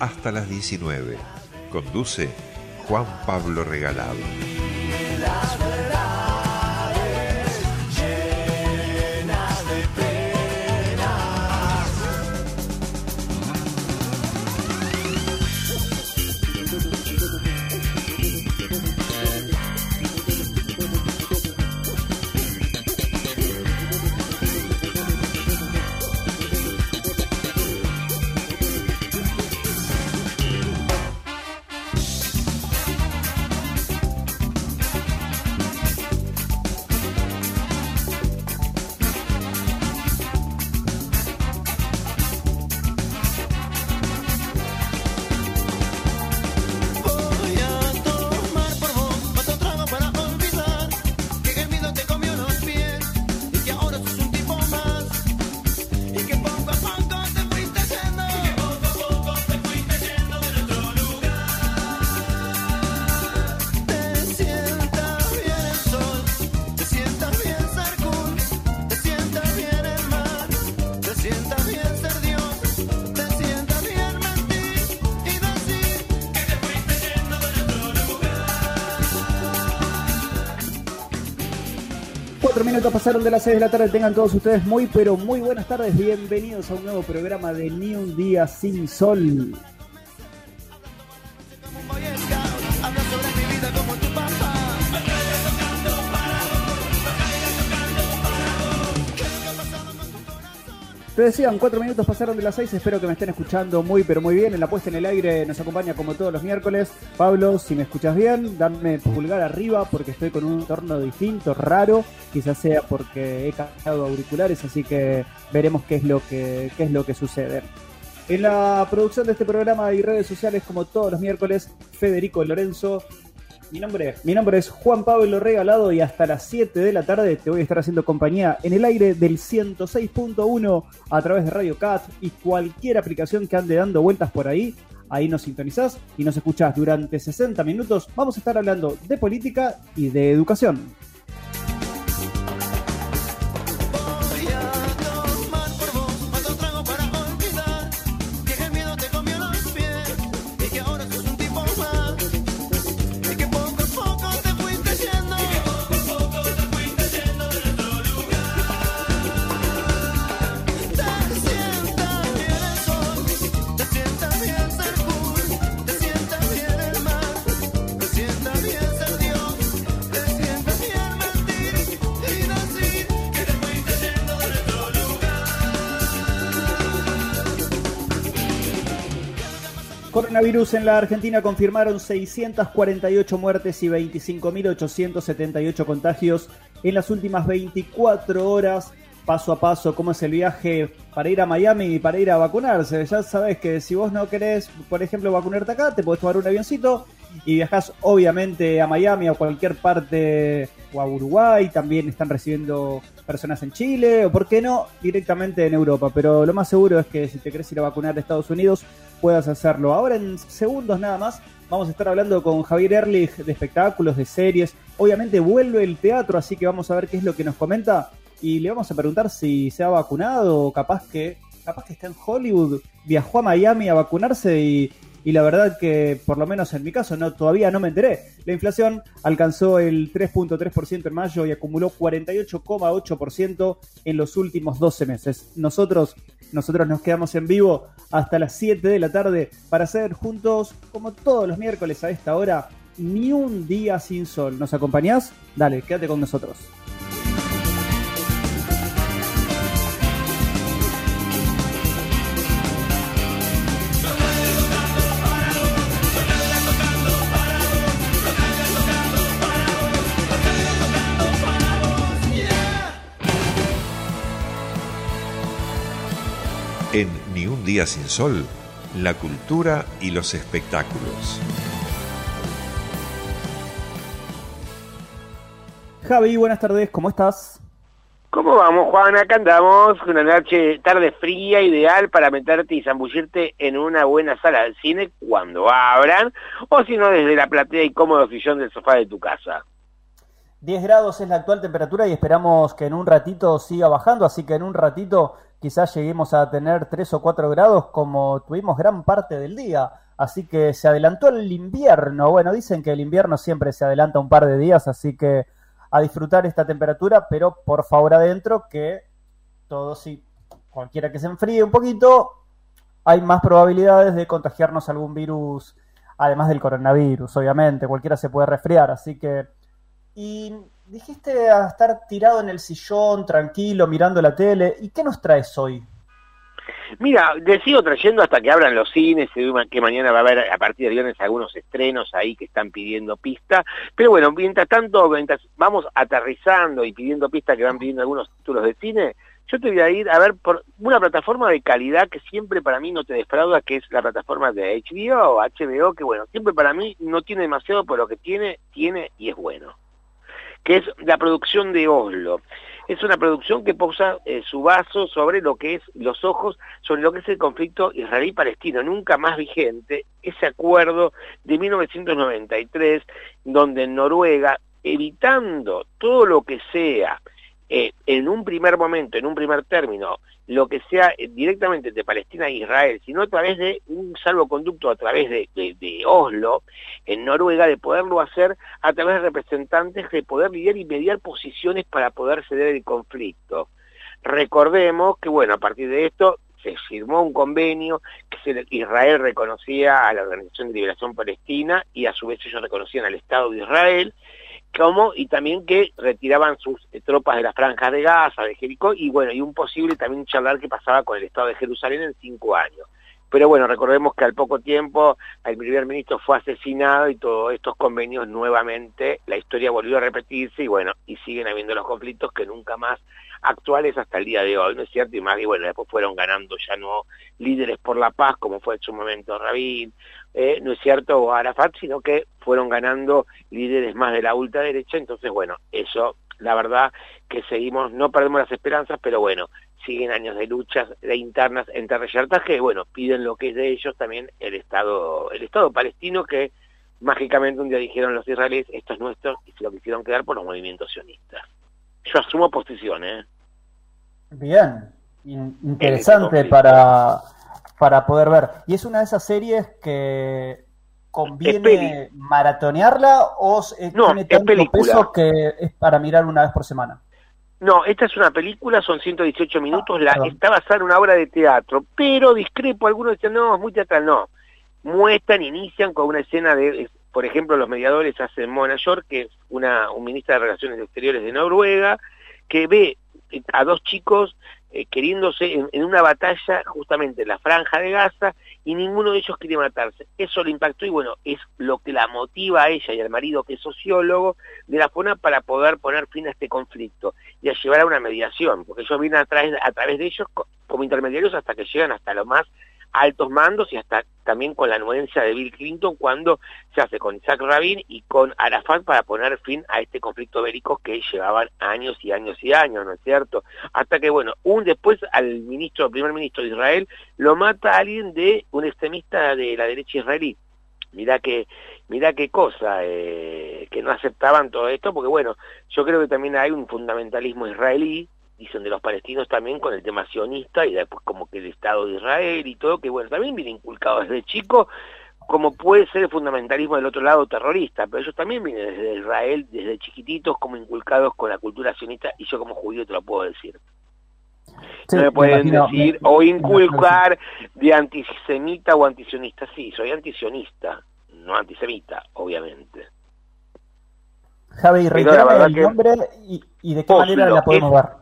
Hasta las 19. Conduce Juan Pablo Regalado. Minutos pasaron de las 6 de la tarde. Tengan todos ustedes muy, pero muy buenas tardes. Bienvenidos a un nuevo programa de Ni un día sin sol. Te decían, cuatro minutos pasaron de las seis, espero que me estén escuchando muy pero muy bien. En la puesta en el aire nos acompaña como todos los miércoles. Pablo, si me escuchas bien, dame pulgar arriba porque estoy con un entorno distinto, raro. Quizás sea porque he cambiado auriculares, así que veremos qué es lo que, qué es lo que sucede. En la producción de este programa y redes sociales, como todos los miércoles, Federico Lorenzo, mi nombre, mi nombre es Juan Pablo Regalado y hasta las 7 de la tarde te voy a estar haciendo compañía en el aire del 106.1 a través de Radio Cat y cualquier aplicación que ande dando vueltas por ahí. Ahí nos sintonizás y nos escuchás durante 60 minutos. Vamos a estar hablando de política y de educación. Coronavirus en la Argentina confirmaron 648 muertes y 25.878 contagios en las últimas 24 horas. Paso a paso, cómo es el viaje para ir a Miami y para ir a vacunarse. Ya sabes que si vos no querés, por ejemplo, vacunarte acá, te podés tomar un avioncito y viajás obviamente a Miami o cualquier parte o a Uruguay. También están recibiendo personas en Chile o, por qué no, directamente en Europa. Pero lo más seguro es que si te querés ir a vacunar a Estados Unidos, puedas hacerlo. Ahora en segundos nada más vamos a estar hablando con Javier Erlich de espectáculos, de series. Obviamente vuelve el teatro, así que vamos a ver qué es lo que nos comenta y le vamos a preguntar si se ha vacunado o capaz que capaz que está en Hollywood, viajó a Miami a vacunarse y y la verdad que por lo menos en mi caso no todavía no me enteré. La inflación alcanzó el 3.3% en mayo y acumuló 48,8% en los últimos 12 meses. Nosotros nosotros nos quedamos en vivo hasta las 7 de la tarde para hacer juntos como todos los miércoles a esta hora ni un día sin sol. ¿Nos acompañás? Dale, quédate con nosotros. Día sin sol, la cultura y los espectáculos. Javi, buenas tardes, ¿cómo estás? ¿Cómo vamos, Juan? Acá andamos, una noche, tarde fría, ideal para meterte y zambullirte en una buena sala de cine cuando abran, o si no, desde la platea y cómodo sillón del sofá de tu casa. 10 grados es la actual temperatura y esperamos que en un ratito siga bajando, así que en un ratito quizás lleguemos a tener 3 o 4 grados como tuvimos gran parte del día. Así que se adelantó el invierno. Bueno, dicen que el invierno siempre se adelanta un par de días, así que a disfrutar esta temperatura, pero por favor adentro que todo si cualquiera que se enfríe un poquito, hay más probabilidades de contagiarnos algún virus, además del coronavirus, obviamente, cualquiera se puede resfriar, así que... Y dijiste a estar tirado en el sillón, tranquilo, mirando la tele. ¿Y qué nos traes hoy? Mira, te sigo trayendo hasta que abran los cines, que mañana va a haber a partir de viernes algunos estrenos ahí que están pidiendo pista, pero bueno, mientras tanto, mientras vamos aterrizando y pidiendo pista que van pidiendo algunos títulos de cine, yo te voy a ir a ver por una plataforma de calidad que siempre para mí no te defrauda, que es la plataforma de HBO o HBO, que bueno, siempre para mí no tiene demasiado, pero lo que tiene, tiene y es bueno que es la producción de Oslo. Es una producción que posa eh, su vaso sobre lo que es los ojos, sobre lo que es el conflicto israelí-palestino, nunca más vigente, ese acuerdo de 1993, donde Noruega, evitando todo lo que sea eh, en un primer momento, en un primer término, lo que sea eh, directamente de Palestina e Israel, sino a través de un salvoconducto, a través de, Oslo, en Noruega, de poderlo hacer a través de representantes, de poder lidiar y mediar posiciones para poder ceder el conflicto. Recordemos que, bueno, a partir de esto se firmó un convenio que Israel reconocía a la Organización de Liberación Palestina y a su vez ellos reconocían al Estado de Israel, como y también que retiraban sus eh, tropas de las franjas de Gaza, de Jericó, y bueno, y un posible también charlar que pasaba con el Estado de Jerusalén en cinco años. Pero bueno, recordemos que al poco tiempo el primer ministro fue asesinado y todos estos convenios nuevamente, la historia volvió a repetirse y bueno, y siguen habiendo los conflictos que nunca más actuales hasta el día de hoy, ¿no es cierto? Y más y bueno, después fueron ganando ya no líderes por la paz, como fue en su momento Rabin, eh, ¿no es cierto? O Arafat, sino que fueron ganando líderes más de la ultraderecha, entonces bueno, eso, la verdad que seguimos, no perdemos las esperanzas, pero bueno, siguen años de luchas de internas entre reyertas que, bueno, piden lo que es de ellos también el Estado, el Estado palestino que mágicamente un día dijeron los israelíes, esto es nuestro, y se lo quisieron quedar por los movimientos sionistas yo asumo posición, ¿eh? Bien, interesante para, para poder ver. ¿Y es una de esas series que conviene maratonearla o tiene tanto peso que es para mirar una vez por semana? No, esta es una película, son 118 minutos, la, está basada en una obra de teatro, pero discrepo, algunos dicen, no, es muy teatral, no. Muestran, inician con una escena de, por ejemplo, los mediadores hacen Mona York, que es una, un ministra de Relaciones Exteriores de Noruega, que ve a dos chicos eh, queriéndose en, una batalla justamente en la franja de Gaza y ninguno de ellos quiere matarse. Eso le impactó y bueno, es lo que la motiva a ella y al marido que es sociólogo de la FONA para poder poner fin a este conflicto y a llevar a una mediación, porque ellos vienen a través, a través de ellos como intermediarios hasta que llegan hasta lo más altos mandos y hasta también con la anuencia de Bill Clinton cuando se hace con Isaac Rabin y con Arafat para poner fin a este conflicto bélico que llevaban años y años y años, ¿no es cierto? Hasta que, bueno, un después al ministro, primer ministro de Israel, lo mata alguien de un extremista de la derecha israelí. Mirá que, mirá qué cosa, eh, que no aceptaban todo esto, porque bueno, yo creo que también hay un fundamentalismo israelí, dicen de los palestinos también con el tema sionista y después como que el Estado de Israel y todo, que bueno, también viene inculcado desde chico, como puede ser el fundamentalismo del otro lado terrorista, pero ellos también vienen desde Israel, desde chiquititos, como inculcados con la cultura sionista, y yo como judío te lo puedo decir. no me pueden decir, o inculcar de antisemita o antisionista, sí, soy antisionista, no antisemita, obviamente. Javi, el nombre y, de qué manera la podemos ver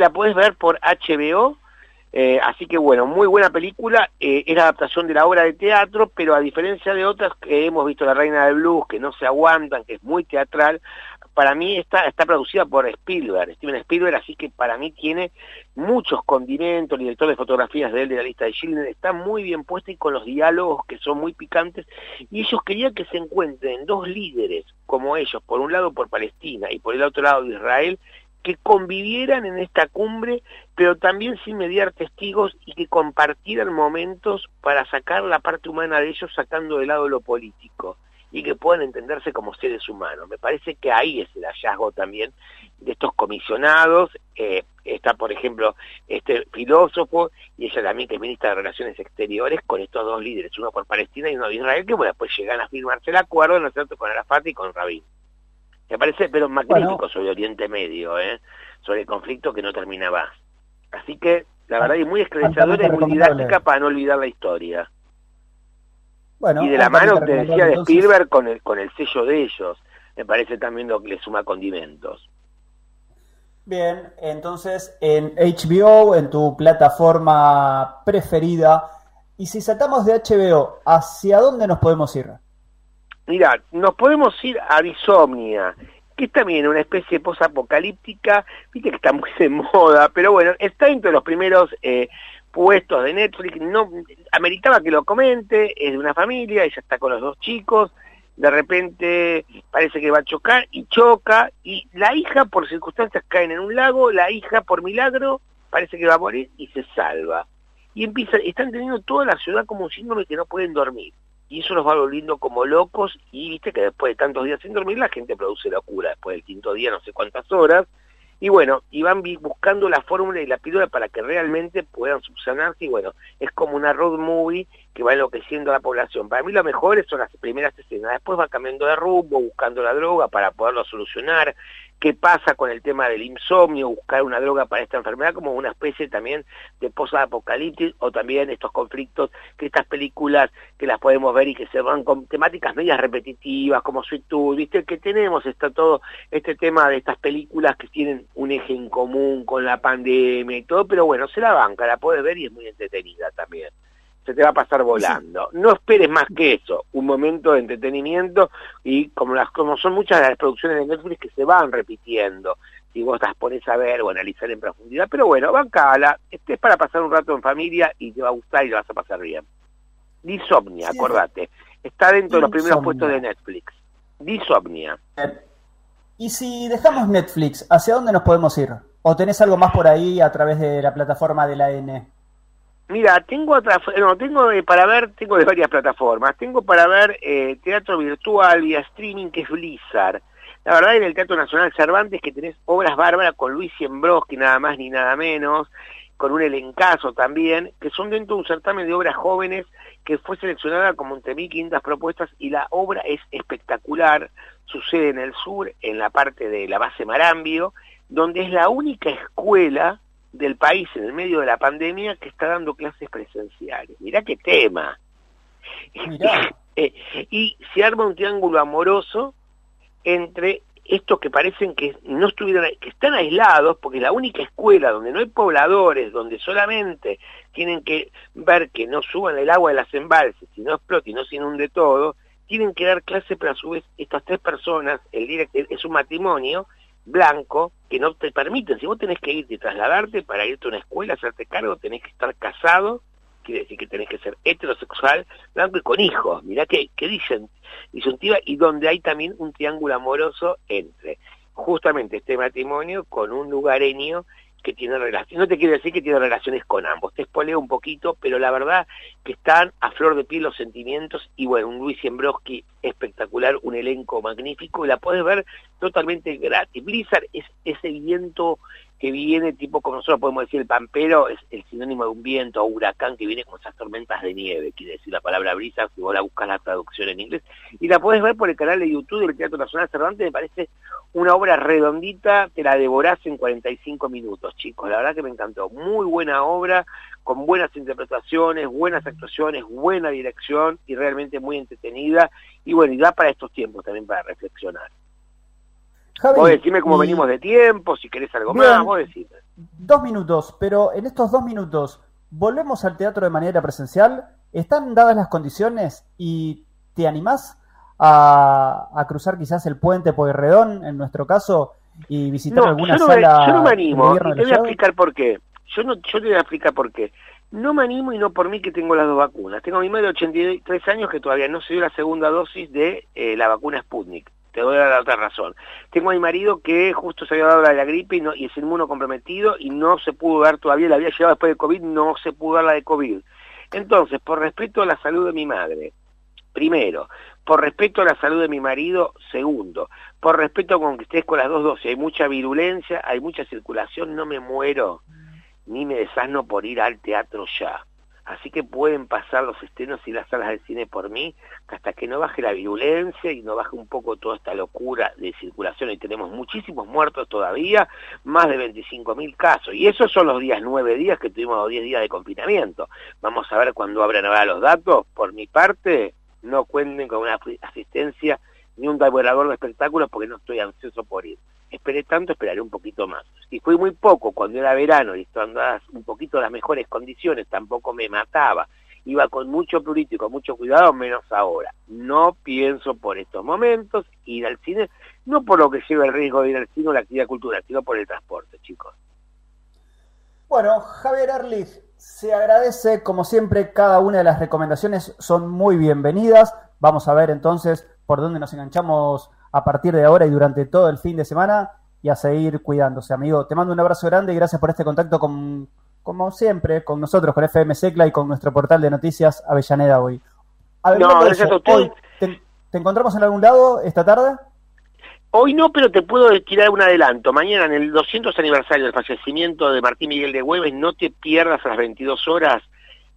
la puedes ver por HBO, eh, así que bueno, muy buena película, eh, es la adaptación de la obra de teatro, pero a diferencia de otras que hemos visto La Reina del Blues, que no se aguantan, que es muy teatral, para mí está, está producida por Spielberg, Steven Spielberg, así que para mí tiene muchos condimentos, el director de fotografías de él de la lista de Schindler está muy bien puesto y con los diálogos que son muy picantes, y ellos querían que se encuentren dos líderes como ellos, por un lado por Palestina y por el otro lado de Israel, que convivieran en esta cumbre, pero también sin mediar testigos y que compartieran momentos para sacar la parte humana de ellos sacando de lado lo político y que puedan entenderse como seres humanos. Me parece que ahí es el hallazgo también de estos comisionados. Eh, está, por ejemplo, este filósofo y ella también que es ministra de Relaciones Exteriores con estos dos líderes, uno por Palestina y uno de Israel, que bueno, pues llegan a firmarse el acuerdo, ¿no es cierto?, con Arafat y con Rabin. Me parece, pero magnífico sobre Oriente Medio, ¿eh? sobre el conflicto que no terminaba. Así que, la verdad, es muy esclarecedora y muy didáctica para no olvidar la historia. Bueno, y de la mano, te decía, de Spielberg con el, con el sello de ellos. Me parece también lo que le suma condimentos. Bien, entonces en HBO, en tu plataforma preferida, y si saltamos de HBO, ¿hacia dónde nos podemos ir? Mira, nos podemos ir a Disomnia, que es también una especie de posapocalíptica, viste que está muy de moda, pero bueno, está entre los primeros eh, puestos de Netflix, no ameritaba que lo comente, es de una familia, ella está con los dos chicos, de repente parece que va a chocar y choca, y la hija por circunstancias caen en un lago, la hija por milagro parece que va a morir y se salva. Y empieza, están teniendo toda la ciudad como un síndrome que no pueden dormir y eso los va volviendo como locos y viste que después de tantos días sin dormir la gente produce locura, después del quinto día no sé cuántas horas, y bueno, y van buscando la fórmula y la píldora para que realmente puedan subsanarse y bueno, es como una road movie que va enloqueciendo a la población. Para mí lo mejor son las primeras escenas, después va cambiando de rumbo, buscando la droga para poderlo solucionar, qué pasa con el tema del insomnio, buscar una droga para esta enfermedad como una especie también de post-apocalipsis o también estos conflictos que estas películas que las podemos ver y que se van con temáticas medias repetitivas como Sweet Tooth, viste que tenemos está todo este tema de estas películas que tienen un eje en común con la pandemia y todo, pero bueno, se la banca, la puedes ver y es muy entretenida también se te va a pasar volando. No esperes más que eso, un momento de entretenimiento y como las como son muchas de las producciones de Netflix que se van repitiendo, si vos las pones a ver o analizar en profundidad, pero bueno, bancala, este es para pasar un rato en familia y te va a gustar y lo vas a pasar bien. Disomnia, acordate, está dentro de los primeros puestos de Netflix. Disomnia. Y si dejamos Netflix, ¿hacia dónde nos podemos ir? ¿O tenés algo más por ahí a través de la plataforma de la N? Mira, tengo otra, no, tengo para ver, tengo de varias plataformas. Tengo para ver eh, teatro virtual vía streaming que es Blizzard. La verdad en el Teatro Nacional Cervantes que tenés obras bárbaras con Luis Siembroski nada más ni nada menos, con un elencazo también, que son dentro de un certamen de obras jóvenes que fue seleccionada como entre 1.500 propuestas y la obra es espectacular. Sucede en el sur, en la parte de la base Marambio, donde es la única escuela del país en el medio de la pandemia que está dando clases presenciales. Mirá qué tema. Eh, y se arma un triángulo amoroso entre estos que parecen que no estuvieran, que están aislados, porque es la única escuela donde no hay pobladores, donde solamente tienen que ver que no suban el agua de las embalses, si no explote y no se inunde todo, tienen que dar clase, pero a su vez estas tres personas, el director es un matrimonio, blanco que no te permiten, si vos tenés que irte y trasladarte para irte a una escuela, hacerte cargo, tenés que estar casado, quiere decir que tenés que ser heterosexual, blanco y con hijos, mirá que, que dicen, disyuntiva, y donde hay también un triángulo amoroso entre justamente este matrimonio con un lugareño que tiene relaciones, no te quiero decir que tiene relaciones con ambos, te espoleo un poquito, pero la verdad que están a flor de piel los sentimientos y bueno, un Luis Siembroski espectacular, un elenco magnífico y la puedes ver totalmente gratis. Blizzard es ese viento que viene, tipo como nosotros podemos decir el pampero, es el sinónimo de un viento o huracán que viene con esas tormentas de nieve, quiere decir la palabra brisa, si vos la buscas la traducción en inglés, y la puedes ver por el canal de YouTube del Teatro Nacional Cervantes, me parece una obra redondita, te la devorás en 45 minutos, chicos, la verdad que me encantó, muy buena obra, con buenas interpretaciones, buenas actuaciones, buena dirección y realmente muy entretenida, y bueno, y da para estos tiempos también para reflexionar. Javi, vos decime cómo venimos de tiempo, si querés algo más, vos decime. Dos minutos, pero en estos dos minutos, ¿volvemos al teatro de manera presencial? ¿Están dadas las condiciones y te animás a, cruzar quizás el puente Pueyrredón, en nuestro caso, y visitar alguna yo no sala? yo no me animo, y te voy a explicar por qué. Yo, no, yo te voy a explicar por qué. No me animo y no por mí que tengo las dos vacunas. Tengo a mi madre de 83 años que todavía no se dio la segunda dosis de eh, la vacuna Sputnik. Te doy la otra razón. Tengo a mi marido que justo se había dado la la gripe y, no, y es inmunocomprometido y no se pudo dar todavía, la había llegado después de COVID, no se pudo dar la de COVID. Entonces, por respeto a la salud de mi madre, primero, por respeto a la salud de mi marido, segundo, por respeto con que estés con las dos dosis, hay mucha virulencia, hay mucha circulación, no me muero, ni me desasno por ir al teatro ya. Así que pueden pasar los estrenos y las salas de cine por mí, hasta que no baje la virulencia y no baje un poco toda esta locura de circulación. Y tenemos muchísimos muertos todavía, más de 25 mil casos. Y esos son los días, nueve días que tuvimos los 10 días de confinamiento. Vamos a ver cuándo abran ahora los datos. Por mi parte, no cuenten con una asistencia ni un devorador de espectáculos porque no estoy ansioso por ir. Esperé tanto, esperaré un poquito más. Si fue muy poco cuando era verano y andaba un poquito las mejores condiciones, tampoco me mataba. Iba con mucho prurito y con mucho cuidado, menos ahora. No pienso por estos momentos ir al cine, no por lo que lleva el riesgo de ir al cine o la actividad cultural, sino por el transporte, chicos. Bueno, Javier Erlich, se agradece, como siempre, cada una de las recomendaciones son muy bienvenidas. Vamos a ver entonces por dónde nos enganchamos a partir de ahora y durante todo el fin de semana y a seguir cuidándose, amigo. Te mando un abrazo grande y gracias por este contacto con, como siempre, con nosotros, con FM Secla y con nuestro portal de noticias Avellaneda hoy. no, gracias a usted. ¿te, encontramos en algún lado esta tarde? Hoy no, pero te puedo tirar un adelanto. Mañana, en el 200 aniversario del fallecimiento de Martín Miguel de Güemes, no te pierdas a las 22 horas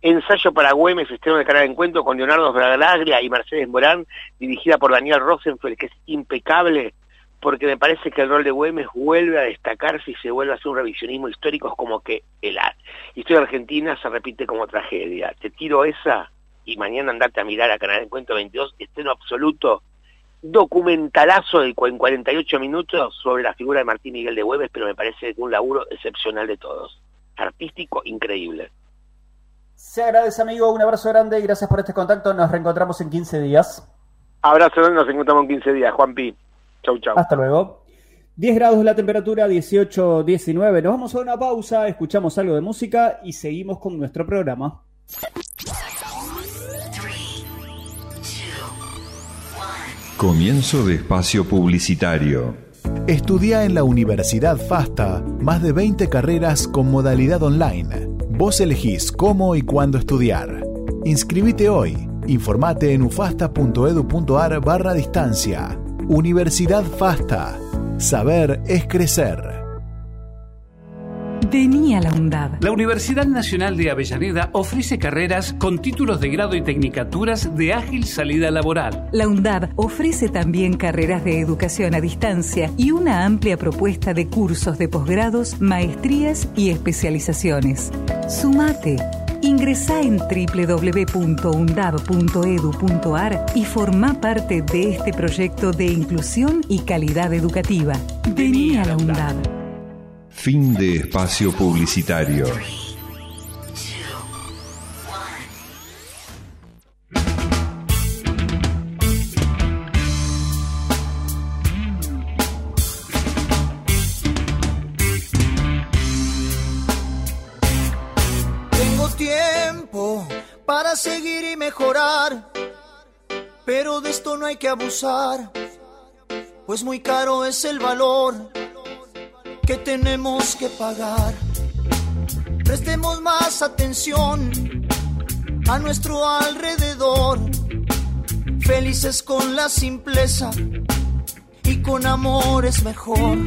Ensayo para Güemes, estreno de cara de encuentro con Leonardo Bragaglia y Mercedes Morán, dirigida por Daniel Rosenfeld, que es impecable, porque me parece que el rol de Güemes vuelve a destacarse y se vuelve a hacer un revisionismo histórico, es como que el historia argentina se repite como tragedia. Te tiro esa y mañana andate a mirar a Canal Encuentro 22, estreno absoluto, documentalazo de, en 48 minutos sobre la figura de Martín Miguel de Güemes, pero me parece un laburo excepcional de todos. Artístico, increíble. Se agradece, amigo. Un abrazo grande y gracias por este contacto. Nos reencontramos en 15 días. Abrazo, nos encontramos en 15 días. Juan Pi. Chau, chau. Hasta luego. 10 grados la temperatura, 18, 19. Nos vamos a una pausa, escuchamos algo de música y seguimos con nuestro programa. Comienzo de espacio publicitario. Estudia en la Universidad FASTA más de 20 carreras con modalidad online Vos elegís cómo y cuándo estudiar. Inscribite hoy. Informate en ufasta.edu.ar barra distancia. Universidad FASTA. Saber es crecer. Vení a la UNDAB. La Universidad Nacional de Avellaneda ofrece carreras con títulos de grado y tecnicaturas de ágil salida laboral. La UNDAB ofrece también carreras de educación a distancia y una amplia propuesta de cursos de posgrados, maestrías y especializaciones. Sumate. Ingresa en www.undab.edu.ar y forma parte de este proyecto de inclusión y calidad educativa. Vení a la UNDAB. Fin de espacio publicitario. Tengo tiempo para seguir y mejorar, pero de esto no hay que abusar, pues muy caro es el valor que tenemos que pagar. Prestemos más atención a nuestro alrededor, felices con la simpleza y con amor es mejor.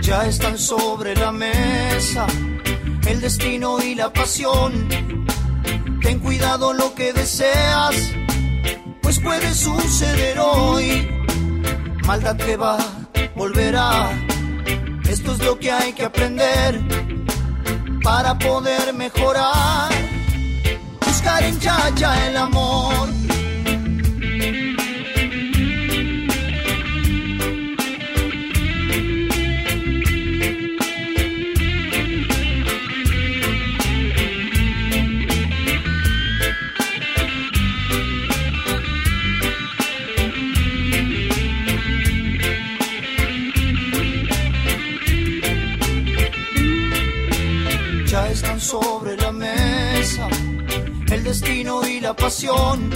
Ya están sobre la mesa el destino y la pasión. Ten cuidado lo que deseas, pues puede suceder hoy. Maldad que va, volverá esto es lo que hay que aprender para poder mejorar. Buscar en Yaya el amor. Destino y la pasión.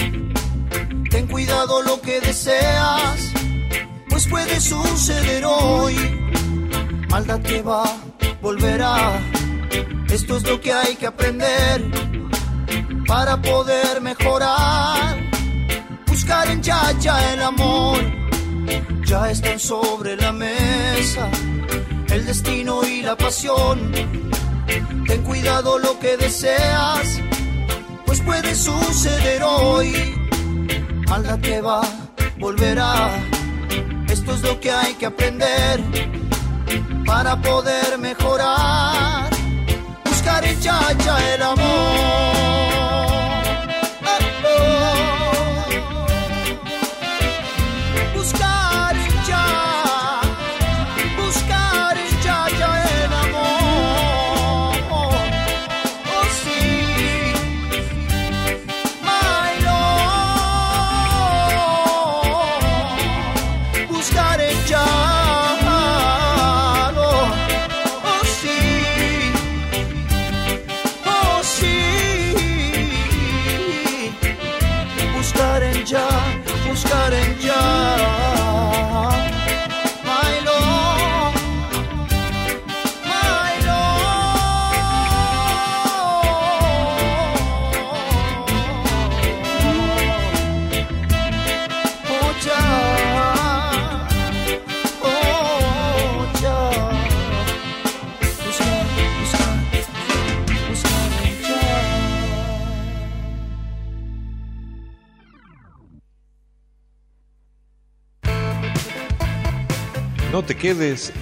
Ten cuidado lo que deseas, pues puede suceder hoy. Maldad que va, volverá. Esto es lo que hay que aprender para poder mejorar. Buscar en ya el amor, ya están sobre la mesa el destino y la pasión. Ten cuidado lo que deseas, puede suceder hoy. Maldad que va, volverá. Esto es lo que hay que aprender para poder mejorar. Buscar en ya el amor.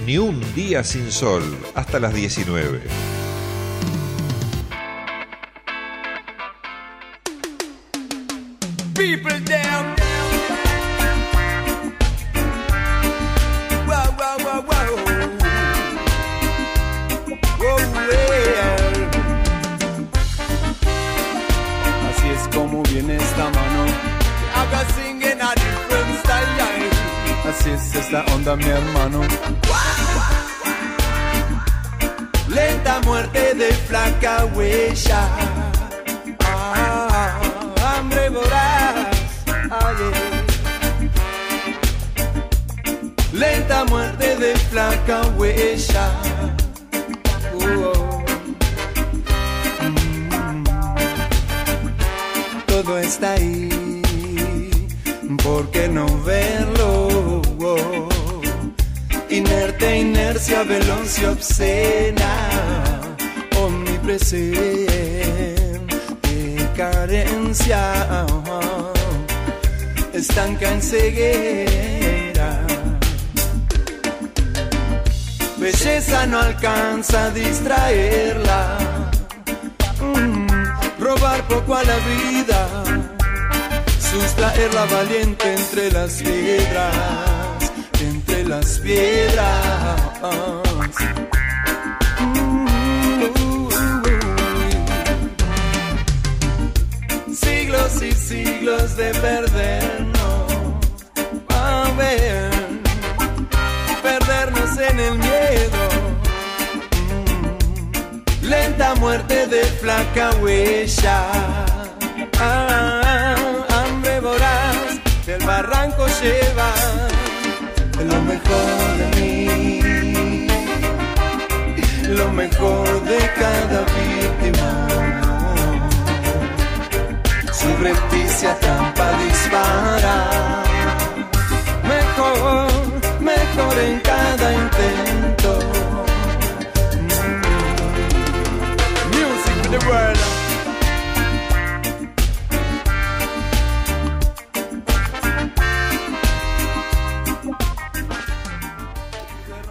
Ni un día sin sol hasta las 19. Está ahí. ¿Por qué no verlo? Inerte, inercia, veloncia obscena, omnipresente, carencia, estanca en ceguera. Belleza no alcanza a distraerla, Mm, robar poco a la vida sustraerla valiente entre las piedras, entre las piedras. Siglos y siglos de perdernos, a ver, perdernos en el miedo. Lenta muerte de flaca huella. Lleva lo mejor de mí, lo mejor de cada víctima. Subrepticia trampa dispara, mejor, mejor en cada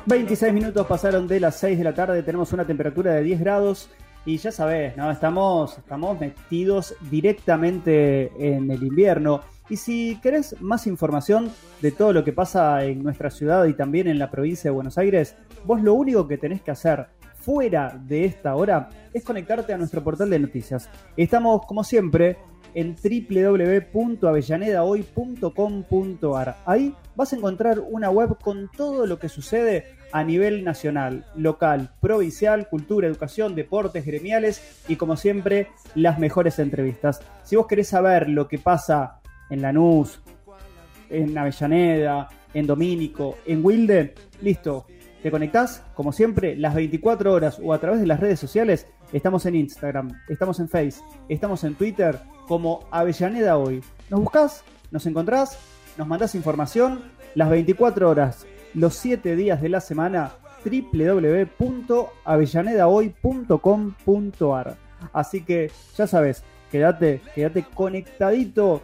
26 minutos pasaron de las 6 de la tarde, tenemos una temperatura de 10 grados y ya sabés, ¿no? Estamos, estamos metidos directamente en el invierno. Y si querés más información de todo lo que pasa en nuestra ciudad y también en la provincia de Buenos Aires, vos lo único que tenés que hacer fuera de esta hora es conectarte a nuestro portal de noticias. Estamos, como siempre, en www.avellanedahoy.com.ar. Ahí vas a encontrar una web con todo lo que sucede a nivel nacional, local, provincial, cultura, educación, deportes, gremiales y como siempre las mejores entrevistas. Si vos querés saber lo que pasa en Lanús, en Avellaneda, en Domínico, en Wilde, listo, te conectás, como siempre, las 24 horas o a través de las redes sociales. Estamos en Instagram, estamos en Face, estamos en Twitter como Avellaneda Hoy. Nos buscás, nos encontrás, nos mandás información las 24 horas, los 7 días de la semana www.avellanedahoy.com.ar. Así que ya sabes, quédate, quédate conectadito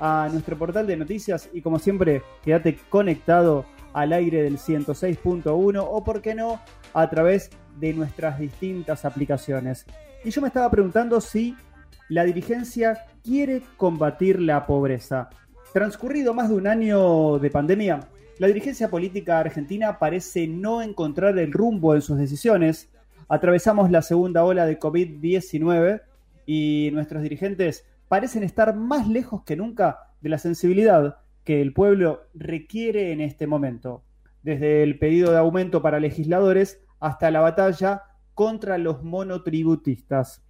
a nuestro portal de noticias y como siempre, quédate conectado al aire del 106.1 o por qué no a través de nuestras distintas aplicaciones. Y yo me estaba preguntando si la dirigencia quiere combatir la pobreza. Transcurrido más de un año de pandemia, la dirigencia política argentina parece no encontrar el rumbo en sus decisiones. Atravesamos la segunda ola de COVID-19 y nuestros dirigentes parecen estar más lejos que nunca de la sensibilidad que el pueblo requiere en este momento, desde el pedido de aumento para legisladores hasta la batalla contra los monotributistas.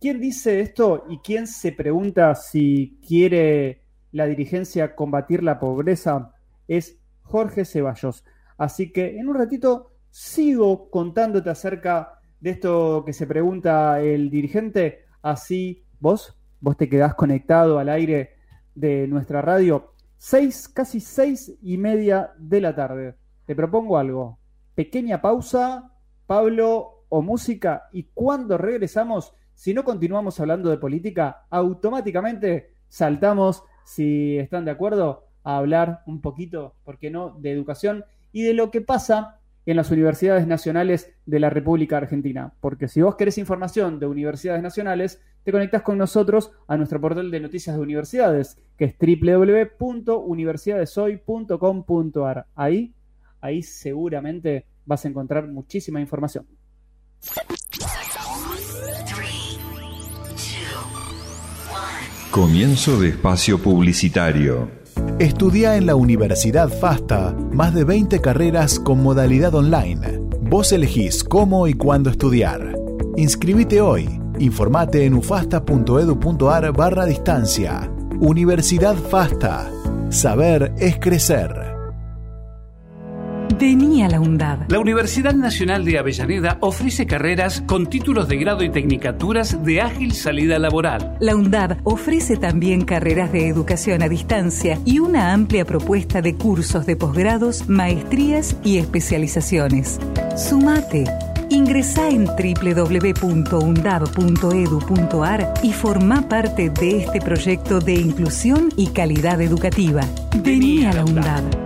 ¿Quién dice esto y quién se pregunta si quiere la dirigencia combatir la pobreza? Es Jorge Ceballos. Así que en un ratito sigo contándote acerca de esto que se pregunta el dirigente, así vos, vos te quedás conectado al aire de nuestra radio. Seis, casi seis y media de la tarde. Te propongo algo. Pequeña pausa, Pablo, o música, y cuando regresamos, si no continuamos hablando de política, automáticamente saltamos, si están de acuerdo, a hablar un poquito, ¿por qué no?, de educación y de lo que pasa en las universidades nacionales de la República Argentina. Porque si vos querés información de universidades nacionales, te conectás con nosotros a nuestro portal de noticias de universidades, que es www.universidadeshoy.com.ar. Ahí, ahí seguramente vas a encontrar muchísima información. Comienzo de espacio publicitario. Estudia en la Universidad FASTA más de 20 carreras con modalidad online. Vos elegís cómo y cuándo estudiar. Inscribite hoy. Informate en ufasta.edu.ar barra distancia. Universidad FASTA. Saber es crecer. Vení a la UNDAD. La Universidad Nacional de Avellaneda ofrece carreras con títulos de grado y tecnicaturas de ágil salida laboral. La UNDAD ofrece también carreras de educación a distancia y una amplia propuesta de cursos de posgrados, maestrías y especializaciones. Sumate. Ingresá en www.undab.edu.ar y forma parte de este proyecto de inclusión y calidad educativa. Vení a la UNDAD.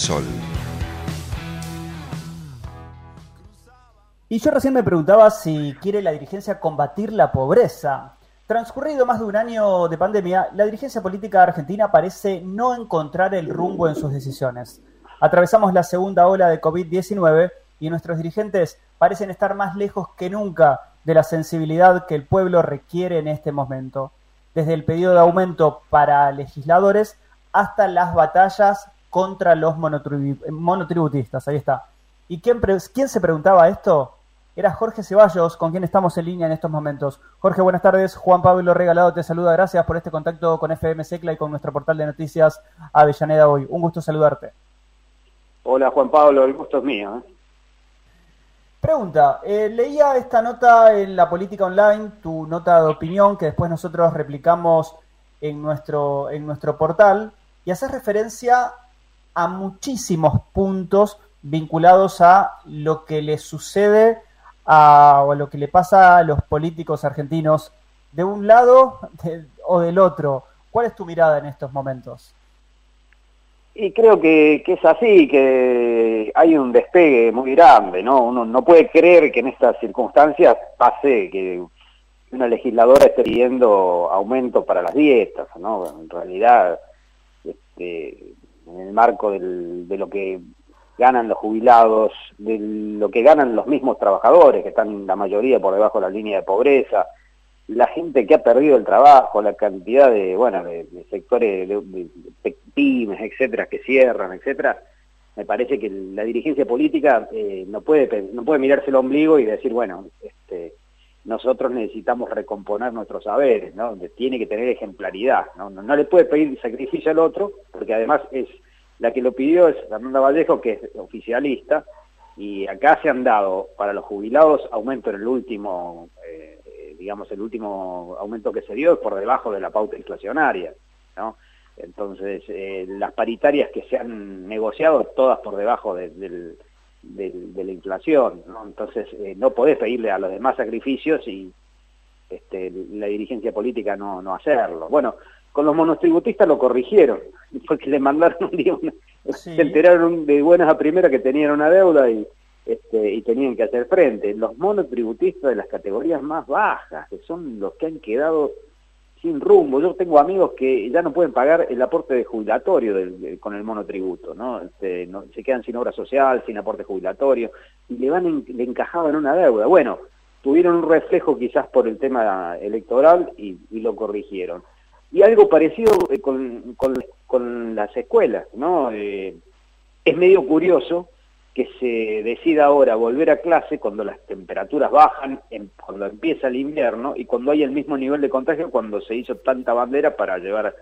Sol. Y yo recién me preguntaba si quiere la dirigencia combatir la pobreza. Transcurrido más de un año de pandemia, la dirigencia política argentina parece no encontrar el rumbo en sus decisiones. Atravesamos la segunda ola de COVID-19 y nuestros dirigentes parecen estar más lejos que nunca de la sensibilidad que el pueblo requiere en este momento, desde el pedido de aumento para legisladores hasta las batallas contra los monotributistas. Ahí está. ¿Y quién, quién se preguntaba esto? Era Jorge Ceballos, con quien estamos en línea en estos momentos. Jorge, buenas tardes. Juan Pablo Regalado te saluda. Gracias por este contacto con FM Secla y con nuestro portal de noticias Avellaneda Hoy. Un gusto saludarte. Hola Juan Pablo, el gusto es mío. ¿eh? Pregunta, eh, leía esta nota en la política online, tu nota de opinión que después nosotros replicamos en nuestro, en nuestro portal y haces referencia a muchísimos puntos vinculados a lo que le sucede a, o a lo que le pasa a los políticos argentinos de un lado o del otro. ¿Cuál es tu mirada en estos momentos? Y creo que, es así, que hay un despegue muy grande, ¿no? Uno no puede creer que en estas circunstancias pase que una legisladora esté pidiendo aumento para las dietas, ¿no? En realidad, este, en el marco de lo que ganan los jubilados, de lo que ganan los mismos trabajadores, que están la mayoría por debajo de la línea de pobreza, la gente que ha perdido el trabajo, la cantidad de, bueno, de, sectores, pymes, etcétera, que cierran, etcétera, me parece que la dirigencia política eh, no puede no puede mirarse el ombligo y decir, bueno, este, nosotros necesitamos recomponer nuestros saberes, ¿no? Tiene que tener ejemplaridad, ¿no? ¿no? le puede pedir sacrificio al otro, porque además es la que lo pidió es Fernanda Vallejo, que es oficialista, y acá se han dado para los jubilados aumento en el último eh, digamos, el último aumento que se dio es por debajo de la pauta inflacionaria, ¿no? Entonces, eh, las paritarias que se han negociado, todas por debajo de, la inflación, ¿no? Entonces, eh, no podés pedirle a los demás sacrificios y este, la dirigencia política no, no hacerlo. Bueno, con los monotributistas lo corrigieron, porque le mandaron un día, se enteraron de buenas a primera que tenían una deuda y este, y tenían que hacer frente. Los monotributistas de las categorías más bajas, que son los que han quedado sin rumbo. Yo tengo amigos que ya no pueden pagar el aporte de jubilatorio con el monotributo, ¿no? Este, ¿no? Se quedan sin obra social, sin aporte jubilatorio, y le van en, le encajaban una deuda. Bueno, tuvieron un reflejo quizás por el tema electoral y, lo corrigieron. Y algo parecido eh, con, con, las escuelas, ¿no? Eh, es medio curioso que se decida ahora volver a clase cuando las temperaturas bajan, cuando empieza el invierno y cuando hay el mismo nivel de contagio cuando se hizo tanta bandera para llevar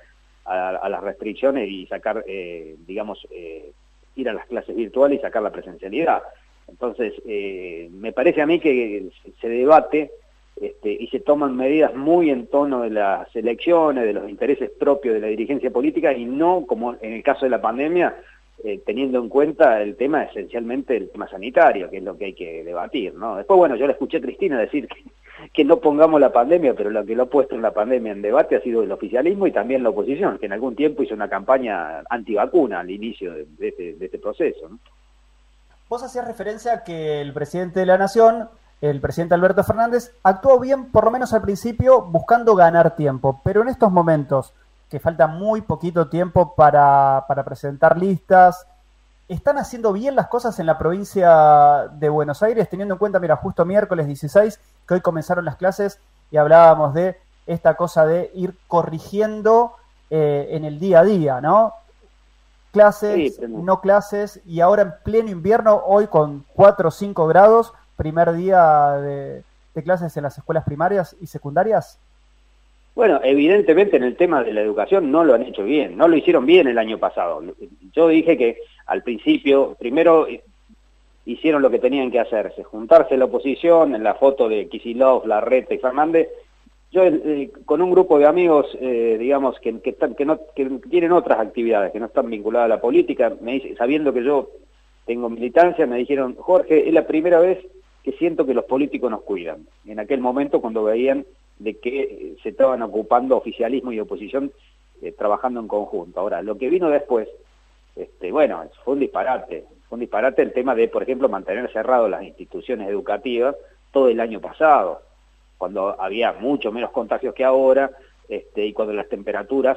a, las restricciones y sacar, eh, digamos, eh, ir a las clases virtuales y sacar la presencialidad. Entonces, eh, me parece a mí que se debate este, y se toman medidas muy en tono de las elecciones, de los intereses propios de la dirigencia política y no, como en el caso de la pandemia, eh, teniendo en cuenta el tema esencialmente el tema sanitario, que es lo que hay que debatir, ¿no? Después, bueno, yo le escuché a Cristina decir que, no pongamos la pandemia, pero lo que lo ha puesto en la pandemia en debate ha sido el oficialismo y también la oposición, que en algún tiempo hizo una campaña antivacuna al inicio de, este, este, proceso, ¿no? Vos hacías referencia a que el presidente de la Nación, el presidente Alberto Fernández, actuó bien, por lo menos al principio, buscando ganar tiempo, pero en estos momentos que falta muy poquito tiempo para, presentar listas. ¿Están haciendo bien las cosas en la provincia de Buenos Aires, teniendo en cuenta, mira, justo miércoles 16, que hoy comenzaron las clases y hablábamos de esta cosa de ir corrigiendo eh, en el día a día, ¿no? Clases, no clases, y ahora en pleno invierno, hoy con 4 o 5 grados, primer día de clases en las escuelas primarias y secundarias. Bueno, evidentemente en el tema de la educación no lo han hecho bien, no lo hicieron bien el año pasado. Yo dije que al principio, primero hicieron lo que tenían que hacerse, juntarse la oposición, en la foto de Kisilov, Larreta y Fernández, yo eh, con un grupo de amigos, eh, digamos, que, están, que, no, que tienen otras actividades, que no están vinculadas a la política, me sabiendo que yo tengo militancia, me dijeron, Jorge, es la primera vez que siento que los políticos nos cuidan. En aquel momento cuando veían de que se estaban ocupando oficialismo y oposición eh, trabajando en conjunto. Ahora, lo que vino después, este, bueno, fue un disparate. Fue un disparate el tema de, por ejemplo, mantener cerradas las instituciones educativas todo el año pasado, cuando había mucho menos contagios que ahora este, y cuando las temperaturas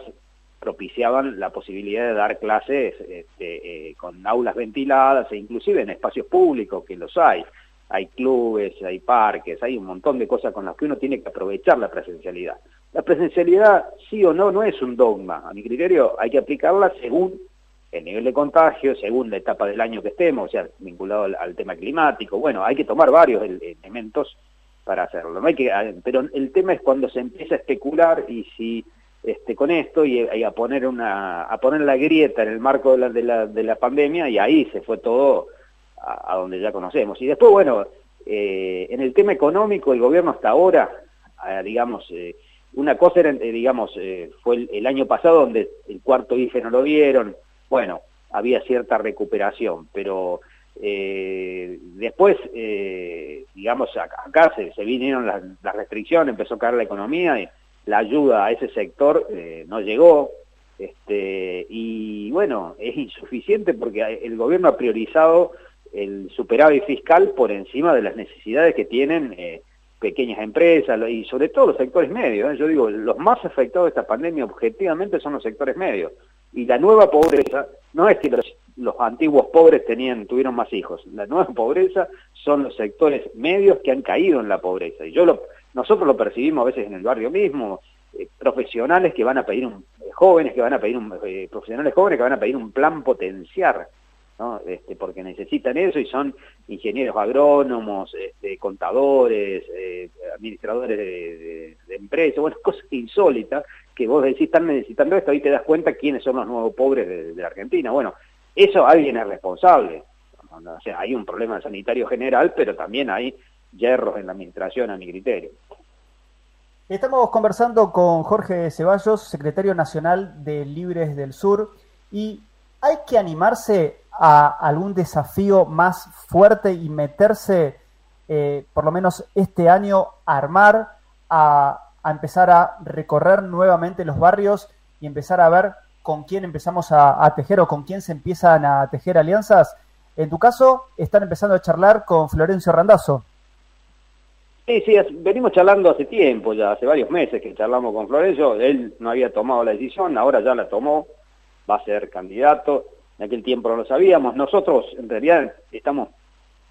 propiciaban la posibilidad de dar clases este, eh, con aulas ventiladas e inclusive en espacios públicos, que los hay. Hay clubes, hay parques, hay un montón de cosas con las que uno tiene que aprovechar la presencialidad. La presencialidad, sí o no, no es un dogma. A mi criterio hay que aplicarla según el nivel de contagio, según la etapa del año que estemos, o sea, vinculado al, tema climático. Bueno, hay que tomar varios elementos para hacerlo. No hay que, ah, pero el tema es cuando se empieza a especular y si este, con esto y, a poner una a poner la grieta en el marco de la, de la, de la pandemia y ahí se fue todo a, donde ya conocemos. Y después, bueno, eh, en el tema económico, el gobierno hasta ahora, ah, digamos, eh, una cosa era, eh, digamos, fue el, año pasado donde el cuarto IFE no lo vieron, bueno, había cierta recuperación, pero después, digamos, acá se, se vinieron las, las, restricciones, empezó a caer la economía y la ayuda a ese sector no llegó, este, y bueno, es insuficiente porque el gobierno ha priorizado el superávit fiscal por encima de las necesidades que tienen eh, pequeñas empresas y sobre todo los sectores medios. ¿eh? Yo digo, los más afectados de esta pandemia objetivamente son los sectores medios. Y la nueva pobreza no es que los, antiguos pobres tenían, tuvieron más hijos. La nueva pobreza son los sectores medios que han caído en la pobreza. Y yo lo, nosotros lo percibimos a veces en el barrio mismo, eh, profesionales que van a pedir un, jóvenes que van a pedir un, profesionales jóvenes que van a pedir un plan potenciar este, porque necesitan eso y son ingenieros agrónomos, este, contadores, eh, administradores de, empresas, bueno, cosas insólitas que vos decís, están necesitando esto, ahí te das cuenta quiénes son los nuevos pobres de, Argentina. Bueno, eso alguien es responsable. Hay un problema sanitario general, pero también hay hierros en la administración a mi criterio. Estamos conversando con Jorge Ceballos, secretario nacional de Libres del Sur, y hay que animarse a algún desafío más fuerte y meterse, eh, por lo menos este año, a armar, a, empezar a recorrer nuevamente los barrios y empezar a ver con quién empezamos a, tejer o con quién se empiezan a tejer alianzas? En tu caso, están empezando a charlar con Florencio Randazzo. Sí, sí, venimos charlando hace tiempo, ya hace varios meses que charlamos con Florencio, él no había tomado la decisión, ahora ya la tomó, va a ser candidato, en aquel tiempo no lo sabíamos. Nosotros, en realidad, estamos,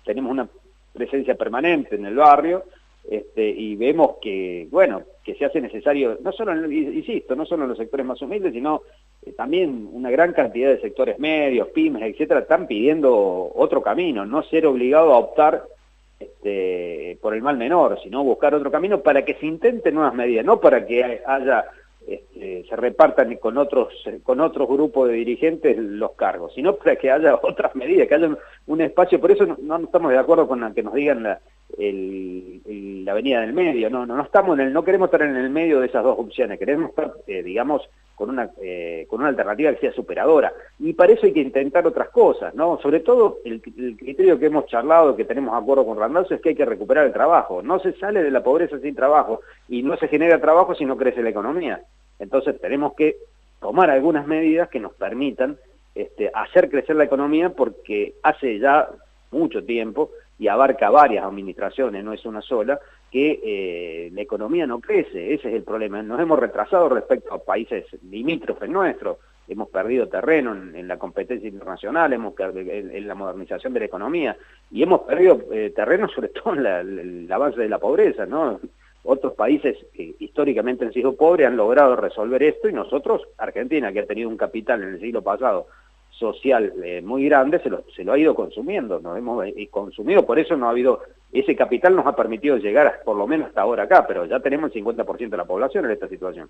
tenemos una presencia permanente en el barrio este, y vemos que, bueno, que se hace necesario, no solo, en, insisto, no solo en los sectores más humildes, sino eh, también una gran cantidad de sectores medios, pymes, etcétera, están pidiendo otro camino, no ser obligado a optar este, por el mal menor, sino buscar otro camino para que se intenten nuevas medidas, no para que haya este, se repartan con otros con otros grupos de dirigentes los cargos, sino para que haya otras medidas, que haya un espacio, por eso no, estamos de acuerdo con que nos digan la, la avenida del medio, no, no, no estamos en el, no queremos estar en el medio de esas dos opciones, queremos estar, eh, digamos, con una, eh, con una alternativa que sea superadora, y para eso hay que intentar otras cosas, ¿no? Sobre todo el, criterio que hemos charlado, que tenemos acuerdo con Randazzo, es que hay que recuperar el trabajo, no se sale de la pobreza sin trabajo, y no se genera trabajo si no crece la economía. Entonces tenemos que tomar algunas medidas que nos permitan este, hacer crecer la economía porque hace ya mucho tiempo y abarca varias administraciones, no es una sola, que eh, la economía no crece, ese es el problema. Nos hemos retrasado respecto a países limítrofes nuestros, hemos perdido terreno en, la competencia internacional, hemos en, en, la modernización de la economía y hemos perdido eh, terreno sobre todo en el avance de la pobreza, ¿no? Otros países que históricamente han sido pobres han logrado resolver esto y nosotros, Argentina, que ha tenido un capital en el siglo pasado social eh, muy grande, se lo, se lo ha ido consumiendo, nos hemos eh, consumido, por eso no ha habido, ese capital nos ha permitido llegar por lo menos hasta ahora acá, pero ya tenemos el 50% de la población en esta situación.